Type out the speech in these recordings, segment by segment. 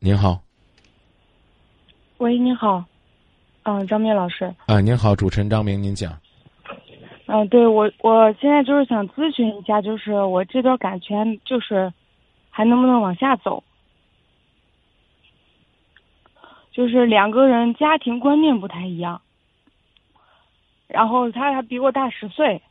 您好，喂，你好，嗯，张明老师，啊，您好，主持人张明，您讲。嗯，对我，我现在就是想咨询一下，就是我这段感情，就是还能不能往下走？就是两个人家庭观念不太一样，然后他还比我大十岁。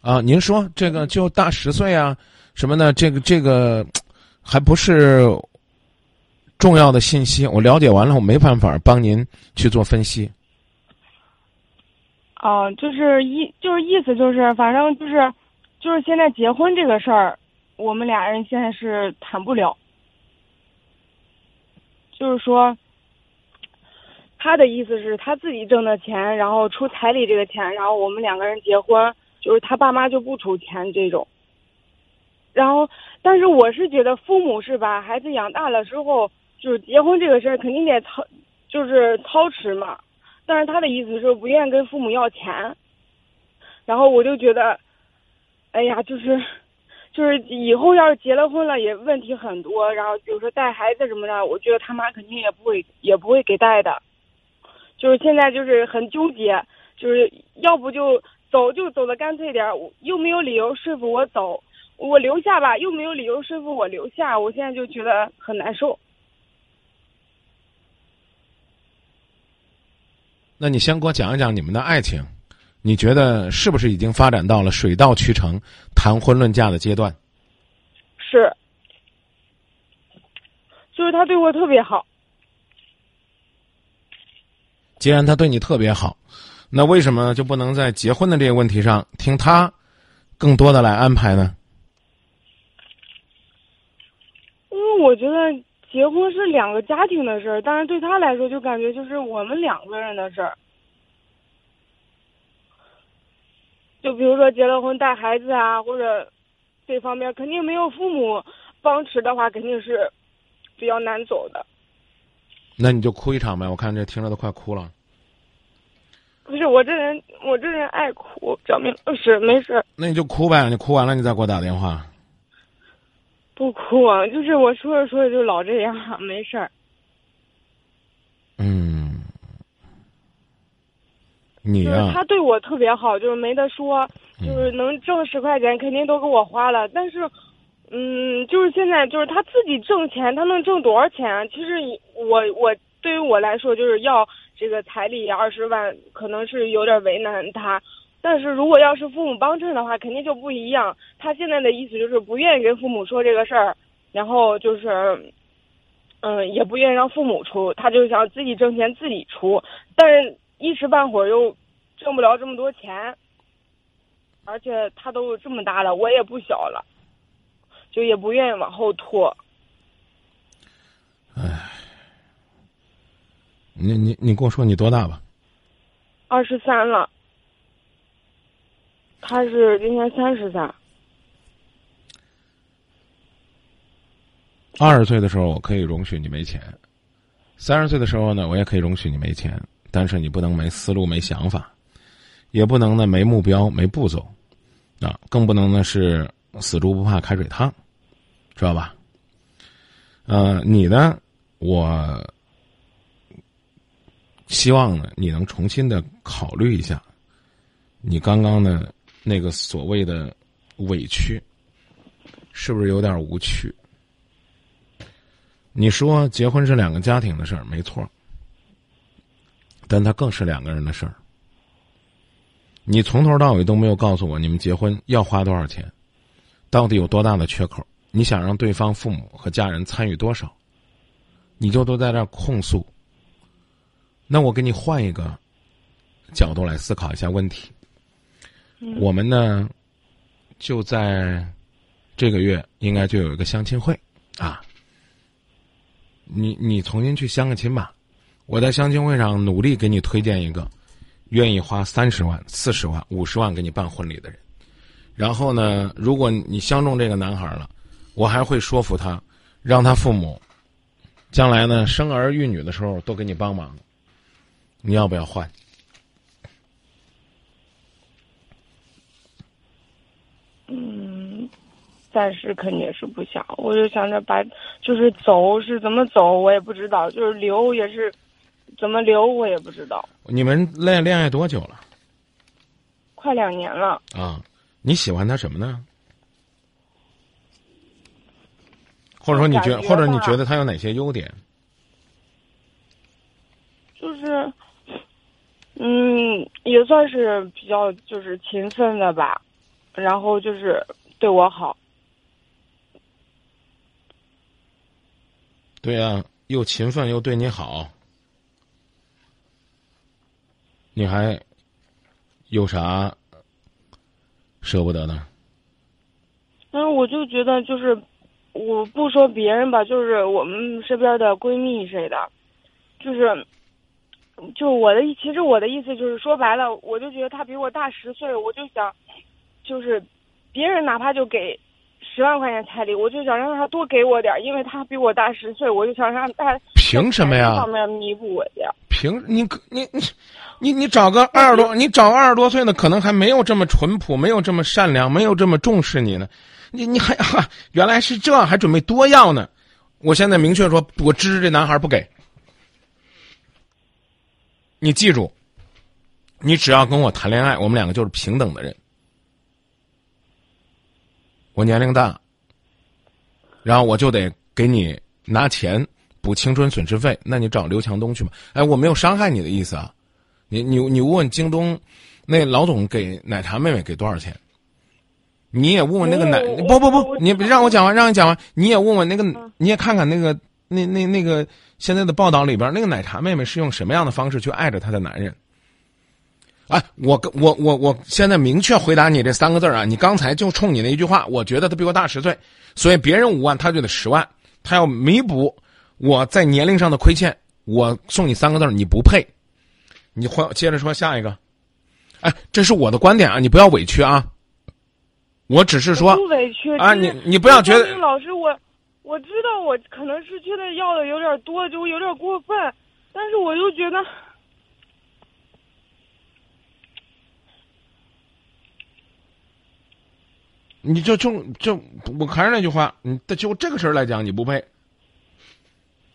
啊，您说这个就大十岁啊，什么的，这个这个还不是重要的信息。我了解完了，我没办法帮您去做分析。哦，就是意就是意思就是，反正就是就是现在结婚这个事儿，我们俩人现在是谈不了。就是说，他的意思是他自己挣的钱，然后出彩礼这个钱，然后我们两个人结婚。就是他爸妈就不出钱这种，然后，但是我是觉得父母是把孩子养大了之后，就是结婚这个事儿肯定得操，就是操持嘛。但是他的意思是不愿意跟父母要钱，然后我就觉得，哎呀，就是，就是以后要是结了婚了也问题很多，然后比如说带孩子什么的，我觉得他妈肯定也不会也不会给带的，就是现在就是很纠结，就是要不就。走就走的干脆点，又没有理由说服我走，我留下吧，又没有理由说服我留下，我现在就觉得很难受。那你先给我讲一讲你们的爱情，你觉得是不是已经发展到了水到渠成、谈婚论嫁的阶段？是，就是他对我特别好。既然他对你特别好。那为什么就不能在结婚的这个问题上听他更多的来安排呢？因为我觉得结婚是两个家庭的事儿，但是对他来说就感觉就是我们两个人的事儿。就比如说结了婚带孩子啊，或者这方面肯定没有父母帮持的话，肯定是比较难走的。那你就哭一场呗，我看这听着都快哭了。不是我这人，我这人爱哭，张明老师没事。那你就哭呗，你哭完了你再给我打电话。不哭啊，就是我说着说着就老这样，没事儿。嗯，你呀，他对我特别好，就是没得说，就是能挣十块钱肯定都给我花了。但是，嗯，就是现在就是他自己挣钱，他能挣多少钱？其实我我对于我来说就是要。这个彩礼二十万可能是有点为难他，但是如果要是父母帮衬的话，肯定就不一样。他现在的意思就是不愿意跟父母说这个事儿，然后就是，嗯，也不愿意让父母出，他就想自己挣钱自己出，但是一时半会儿又挣不了这么多钱，而且他都这么大了，我也不小了，就也不愿意往后拖。你你你跟我说你多大吧？二十三了，他是今年三十三。二十岁的时候我可以容许你没钱，三十岁的时候呢，我也可以容许你没钱，但是你不能没思路、没想法，也不能呢没目标、没步骤，啊，更不能呢是死猪不怕开水烫，知道吧？呃，你呢，我。希望呢，你能重新的考虑一下，你刚刚的那个所谓的委屈，是不是有点无趣？你说结婚是两个家庭的事儿，没错，但它更是两个人的事儿。你从头到尾都没有告诉我，你们结婚要花多少钱，到底有多大的缺口？你想让对方父母和家人参与多少？你就都在这控诉。那我给你换一个角度来思考一下问题。我们呢，就在这个月应该就有一个相亲会啊。你你重新去相个亲吧。我在相亲会上努力给你推荐一个愿意花三十万、四十万、五十万给你办婚礼的人。然后呢，如果你相中这个男孩了，我还会说服他，让他父母将来呢生儿育女的时候都给你帮忙。你要不要换？嗯，暂时肯定是不想，我就想着把，就是走是怎么走我也不知道，就是留也是，怎么留我也不知道。你们恋恋爱多久了？快两年了。啊，你喜欢他什么呢？或者说你觉，或者你觉得他有哪些优点？就是，嗯，也算是比较就是勤奋的吧，然后就是对我好。对呀、又勤奋又对你好，你还有啥舍不得的？但是我就觉得，就是我不说别人吧，就是我们身边的闺蜜谁的，就是，就我的意，其实我的意思就是说白了，我就觉得他比我大十岁，我就想，就是别人哪怕就给十万块钱彩礼，我就想让他多给我点儿，因为他比我大十岁，我就想让他凭什么呀方面弥补我点儿。凭你你你你你找个二十多，你找个二十多岁的，可能还没有这么淳朴，没有这么善良，没有这么重视你呢。你你还哈、原来是这，还准备多要呢。我现在明确说，我支持这男孩不给。你记住，你只要跟我谈恋爱，我们两个就是平等的人。我年龄大，然后我就得给你拿钱补青春损失费，那你找刘强东去吧。哎，我没有伤害你的意思啊。你你你问问京东，那老总给奶茶妹妹给多少钱？你也问问那个奶，不不不，你让我讲完，让你讲完。你也问问那个，嗯你也看看那个那那那个现在的报道里边，那个奶茶妹妹是用什么样的方式去爱着她的男人？哎，我跟我我我现在明确回答你这三个字啊！你刚才就冲你那一句话，我觉得他比我大十岁，所以别人五万，他就得十万，他要弥补我在年龄上的亏欠。我送你三个字儿，你不配。你换接着说下一个。哎，这是我的观点啊，你不要委屈啊。我只是说不委屈啊，你你不要觉得老师，我我知道我可能是现在要的有点多，就有点过分，但是我又觉得，你就就就我还是那句话，你就这个事儿来讲，你不配。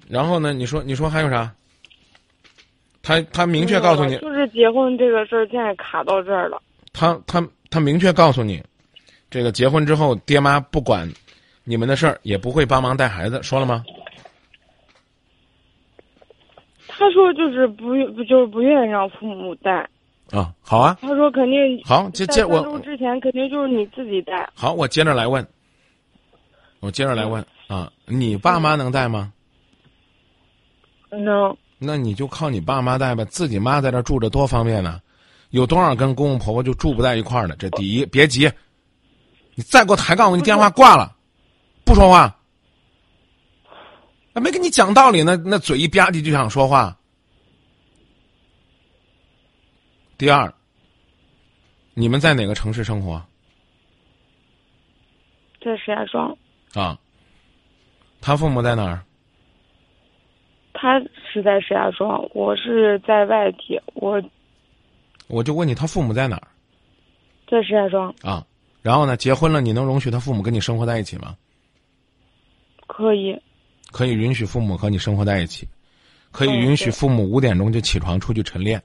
然后呢，你说你说还有啥？他他明确告诉你，就是结婚这个事儿现在卡到这儿了。他他他明确告诉你，这个结婚之后，爹妈不管你们的事儿，也不会帮忙带孩子，说了吗？他说就是不不就是不愿意让父母带，啊，好啊，他说肯定好，接在接我之前肯定就是你自己带。好，我接着来问，我接着来问啊，你爸妈能带吗？能那你就靠你爸妈带吧，自己妈在这住着多方便呢。有多少跟公公婆婆就住不在一块儿的？这第一，别急，你再给我抬杠，我给你电话挂了，不说话。还没跟你讲道理呢，那嘴一吧唧就想说话。第二，你们在哪个城市生活在石家庄，啊？他父母在哪儿？他是在石家庄，我是在外地，我我就问你，他父母在哪儿在石家庄啊？然后呢，结婚了，你能容许他父母跟你生活在一起吗？可以，可以允许父母和你生活在一起，可以嗯允许父母五点钟就起床出去晨练，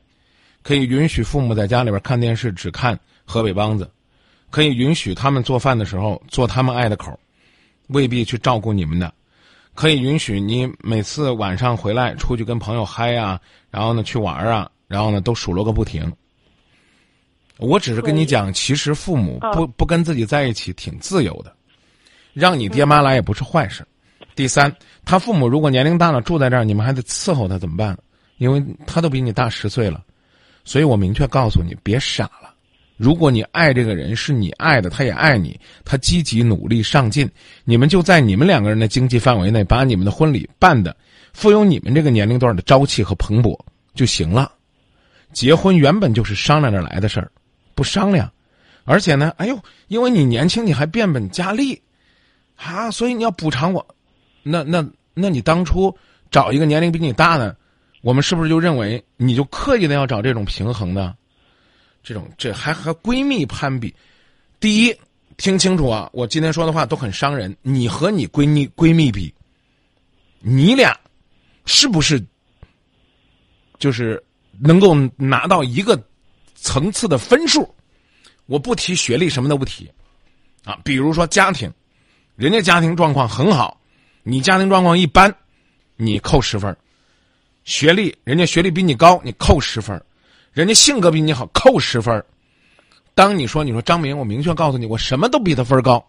可以允许父母在家里边看电视只看河北梆子，可以允许他们做饭的时候做他们爱的口儿，未必去照顾你们的，可以允许你每次晚上回来出去跟朋友嗨啊，然后呢去玩儿啊，然后呢都数落个不停。我只是跟你讲，其实父母不不跟自己在一起挺自由的，让你爹妈来也不是坏事。第三，他父母如果年龄大了住在这儿，你们还得伺候他怎么办？因为他都比你大十岁了，所以我明确告诉你，别傻了。如果你爱这个人是你爱的，他也爱你，他积极努力上进，你们就在你们两个人的经济范围内，把你们的婚礼办的富有你们这个年龄段的朝气和蓬勃就行了。结婚原本就是商量着来的事儿，不商量，而且呢，哎呦，因为你年轻，你还变本加厉，啊，所以你要补偿我。那那那你当初找一个年龄比你大的，我们是不是就认为你就刻意的要找这种平衡的？这种这还和闺蜜攀比，第一，听清楚啊！我今天说的话都很伤人。你和你闺蜜闺蜜比，你俩是不是就是能够拿到一个层次的分数？我不提学历，什么都不提啊。比如说家庭，人家家庭状况很好，你家庭状况一般，你扣十分学历，人家学历比你高，你扣十分人家性格比你好，扣十分当你说你说张明，我明确告诉你，我什么都比他分高。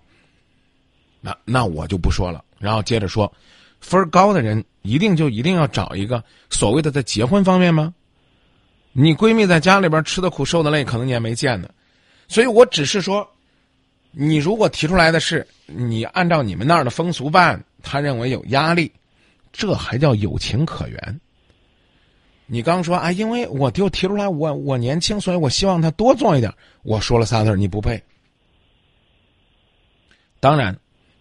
那那我就不说了。然后接着说，分高的人一定就一定要找一个所谓的在结婚方面吗？你闺蜜在家里边吃的苦受的累，可能你也没见呢。所以我只是说，你如果提出来的是你按照你们那儿的风俗办，他认为有压力，这还叫有情可原。你刚说啊，因为我就提出来，我我年轻，所以我希望他多做一点。我说了仨字你不配。当然，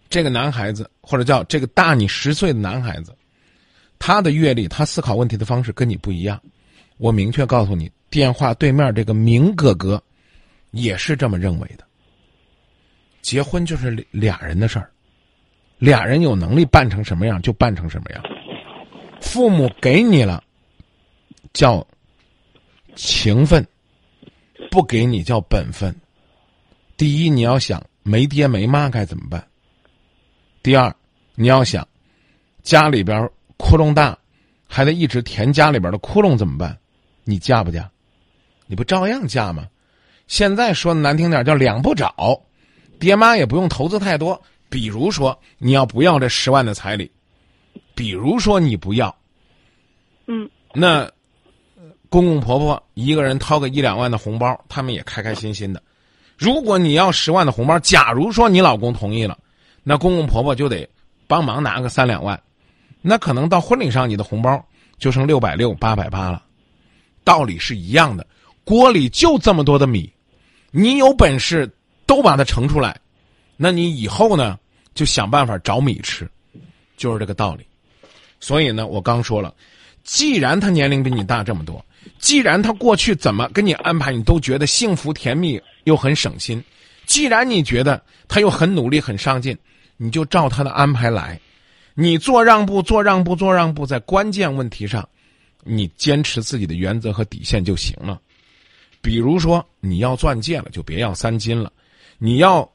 这个男孩子或者叫这个大你十岁的男孩子，他的阅历，他思考问题的方式跟你不一样。我明确告诉你，电话对面这个明哥哥，也是这么认为的。结婚就是俩人的事儿，俩人有能力办成什么样就办成什么样。父母给你了。叫情分，不给你叫本分。第一，你要想没爹没妈该怎么办？第二，你要想家里边窟窿大，还得一直填家里边的窟窿怎么办？你嫁不嫁？你不照样嫁吗？现在说的难听点叫两不找，爹妈也不用投资太多。比如说你要不要这十万的彩礼？比如说你不要，嗯，那。公公婆婆一个人掏个一两万的红包，他们也开开心心的。如果你要十万的红包，假如说你老公同意了，那公公婆婆就得帮忙拿个三两万，那可能到婚礼上你的红包就剩六百六、八百八了。道理是一样的，锅里就这么多的米，你有本事都把它盛出来，那你以后呢就想办法找米吃，就是这个道理。所以呢，我刚说了，既然他年龄比你大这么多。既然他过去怎么跟你安排，你都觉得幸福甜蜜又很省心；既然你觉得他又很努力很上进，你就照他的安排来。你做让步，做让步，做让步，在关键问题上，你坚持自己的原则和底线就行了。比如说，你要钻戒了，就别要三金了；你要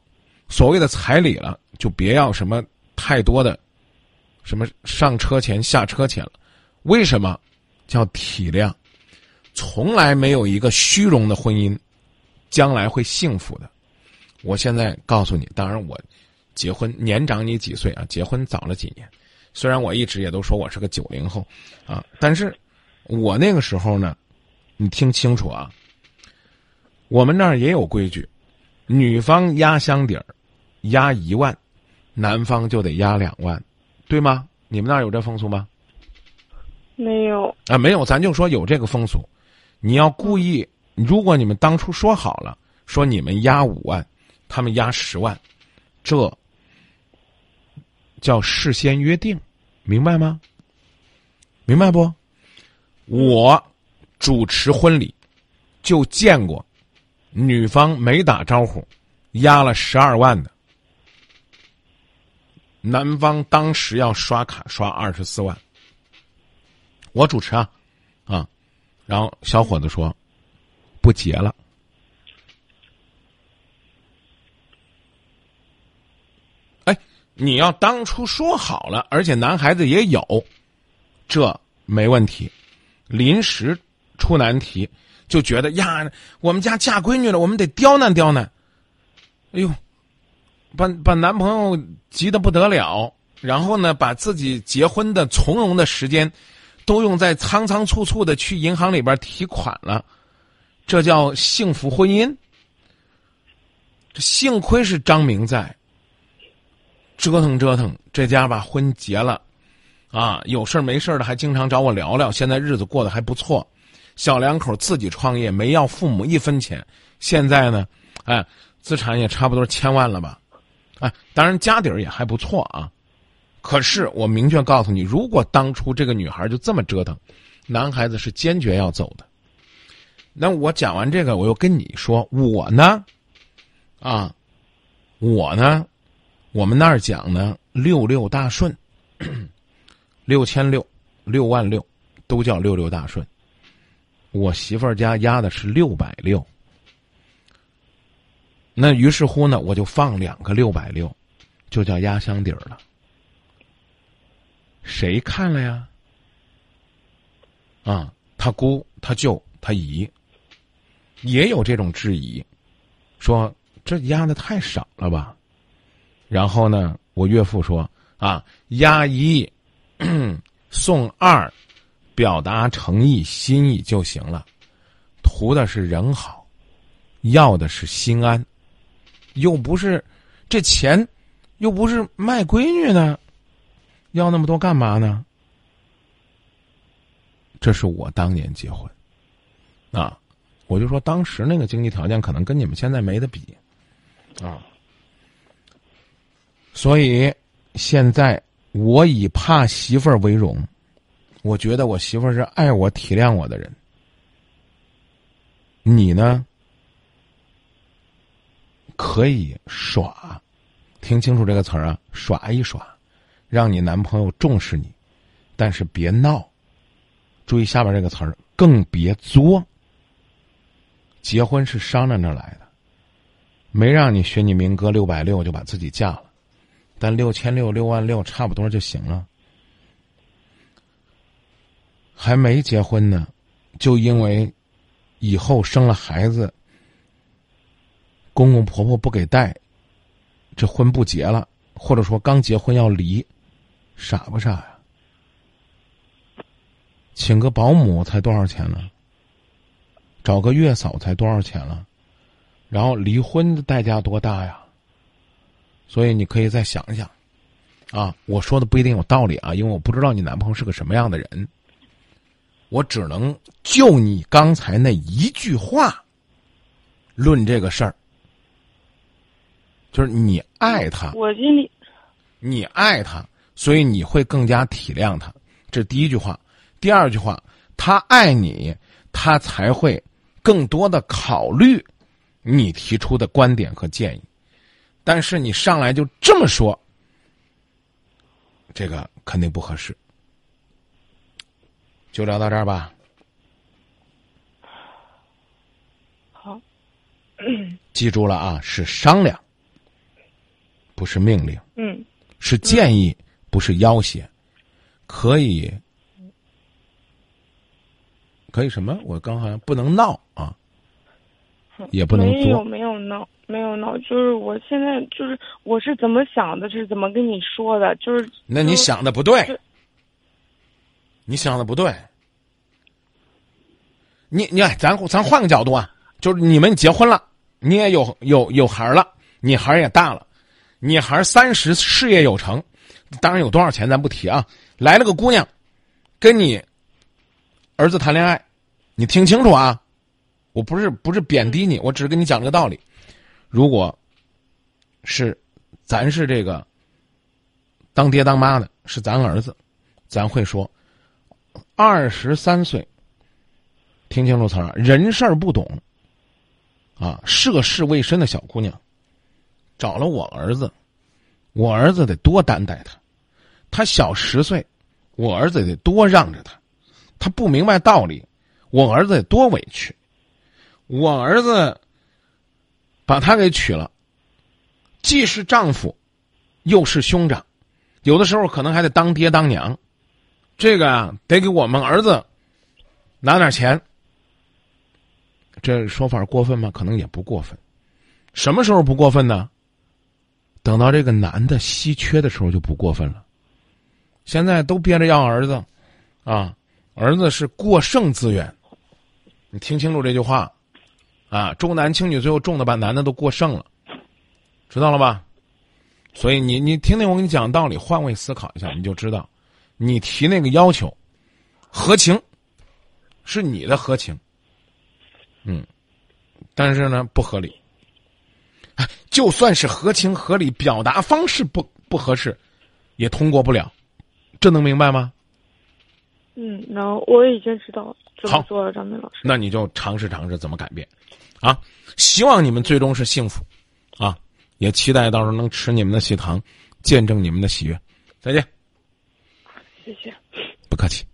所谓的彩礼了，就别要什么太多的什么上车钱、下车钱了。为什么？叫体谅。从来没有一个虚荣的婚姻，将来会幸福的。我现在告诉你，当然我结婚年长你几岁啊？结婚早了几年。虽然我一直也都说我是个九零后，啊，但是我那个时候呢，你听清楚啊，我们那儿也有规矩，女方压箱底儿压一万，男方就得压两万，对吗？你们那儿有这风俗吗？没有啊，没有，咱就说有这个风俗。你要故意，如果你们当初说好了，说你们压五万，他们压十万，这叫事先约定，明白吗？明白不？我主持婚礼，就见过女方没打招呼，压了十二万的，男方当时要刷卡刷二十四万，我主持啊，啊。然后小伙子说：“不结了。”哎，你要当初说好了，而且男孩子也有，这没问题。临时出难题，就觉得呀，我们家嫁闺女了，我们得刁难刁难。哎呦，把把男朋友急得不得了，然后呢，把自己结婚的从容的时间。都用在仓仓促促的去银行里边提款了，这叫幸福婚姻。这幸亏是张明在，折腾折腾，这家把婚结了，啊，有事没事的还经常找我聊聊，现在日子过得还不错。小两口自己创业，没要父母一分钱，现在呢，哎，资产也差不多千万了吧？啊，当然家底儿也还不错啊。可是我明确告诉你，如果当初这个女孩就这么折腾，男孩子是坚决要走的。那我讲完这个，我又跟你说，我呢，啊，我呢，我们那儿讲呢，六六大顺，六千六，六万六，都叫六六大顺。我媳妇儿家压的是六百六，那于是乎呢，我就放两个六百六，就叫压箱底儿了。谁看了呀？啊，他姑、他舅、他姨，也有这种质疑，说这压的太少了吧？然后呢，我岳父说啊，压一送二，表达诚意心意就行了，图的是人好，要的是心安，又不是这钱，又不是卖闺女的。要那么多干嘛呢？这是我当年结婚，啊，我就说当时那个经济条件可能跟你们现在没得比，啊，所以现在我以怕媳妇儿为荣，我觉得我媳妇儿是爱我体谅我的人，你呢可以耍，听清楚这个词儿啊，耍一耍。让你男朋友重视你，但是别闹。注意下边这个词儿，更别作。结婚是商量着来的，没让你学你民歌六百六就把自己嫁了，但六千六、六万六差不多就行了。还没结婚呢，就因为以后生了孩子，公公婆婆不给带，这婚不结了，或者说刚结婚要离。傻不傻呀？请个保姆才多少钱呢？找个月嫂才多少钱了？然后离婚的代价多大呀？所以你可以再想想，啊，我说的不一定有道理啊，因为我不知道你男朋友是个什么样的人。我只能就你刚才那一句话论这个事儿，就是你爱他，我心里，你爱他。所以你会更加体谅他，这是第一句话。第二句话，他爱你，他才会更多的考虑你提出的观点和建议。但是你上来就这么说，这个肯定不合适。就聊到这儿吧。好，记住了啊，是商量，不是命令。嗯，是建议。不是要挟，可以，可以什么？我刚好像不能闹啊，也不能没有没有闹，没有闹，就是我现在就是我是怎么想的，是怎么跟你说的，就是那你想的不对，你想的不对，你你看咱咱换个角度啊，就是你们结婚了，你也有有有孩了，你孩也大了，你孩三十，事业有成。当然有多少钱咱不提啊！来了个姑娘，跟你儿子谈恋爱，你听清楚啊！我不是不是贬低你，我只是跟你讲这个道理。如果是咱是这个当爹当妈的，是咱儿子，咱会说二十三岁，听清楚词儿，人事儿不懂啊，涉世未深的小姑娘找了我儿子，我儿子得多担待他。他小十岁，我儿子得多让着他，他不明白道理，我儿子得多委屈，我儿子把他给娶了，既是丈夫，又是兄长，有的时候可能还得当爹当娘，这个啊得给我们儿子拿点钱，这说法过分吗？可能也不过分，什么时候不过分呢？等到这个男的稀缺的时候就不过分了。现在都憋着要儿子，啊，儿子是过剩资源，你听清楚这句话，啊，重男轻女，最后重的把男的都过剩了，知道了吧？所以你你听听我跟你讲道理，换位思考一下，你就知道，你提那个要求，合情，是你的合情，嗯，但是呢不合理，就算是合情合理，表达方式不不合适，也通过不了。这能明白吗？嗯，能我已经知道怎么做了，张明老师。那你就尝试尝试怎么改变，啊！希望你们最终是幸福，啊！也期待到时候能吃你们的喜糖，见证你们的喜悦。再见，谢谢。不客气。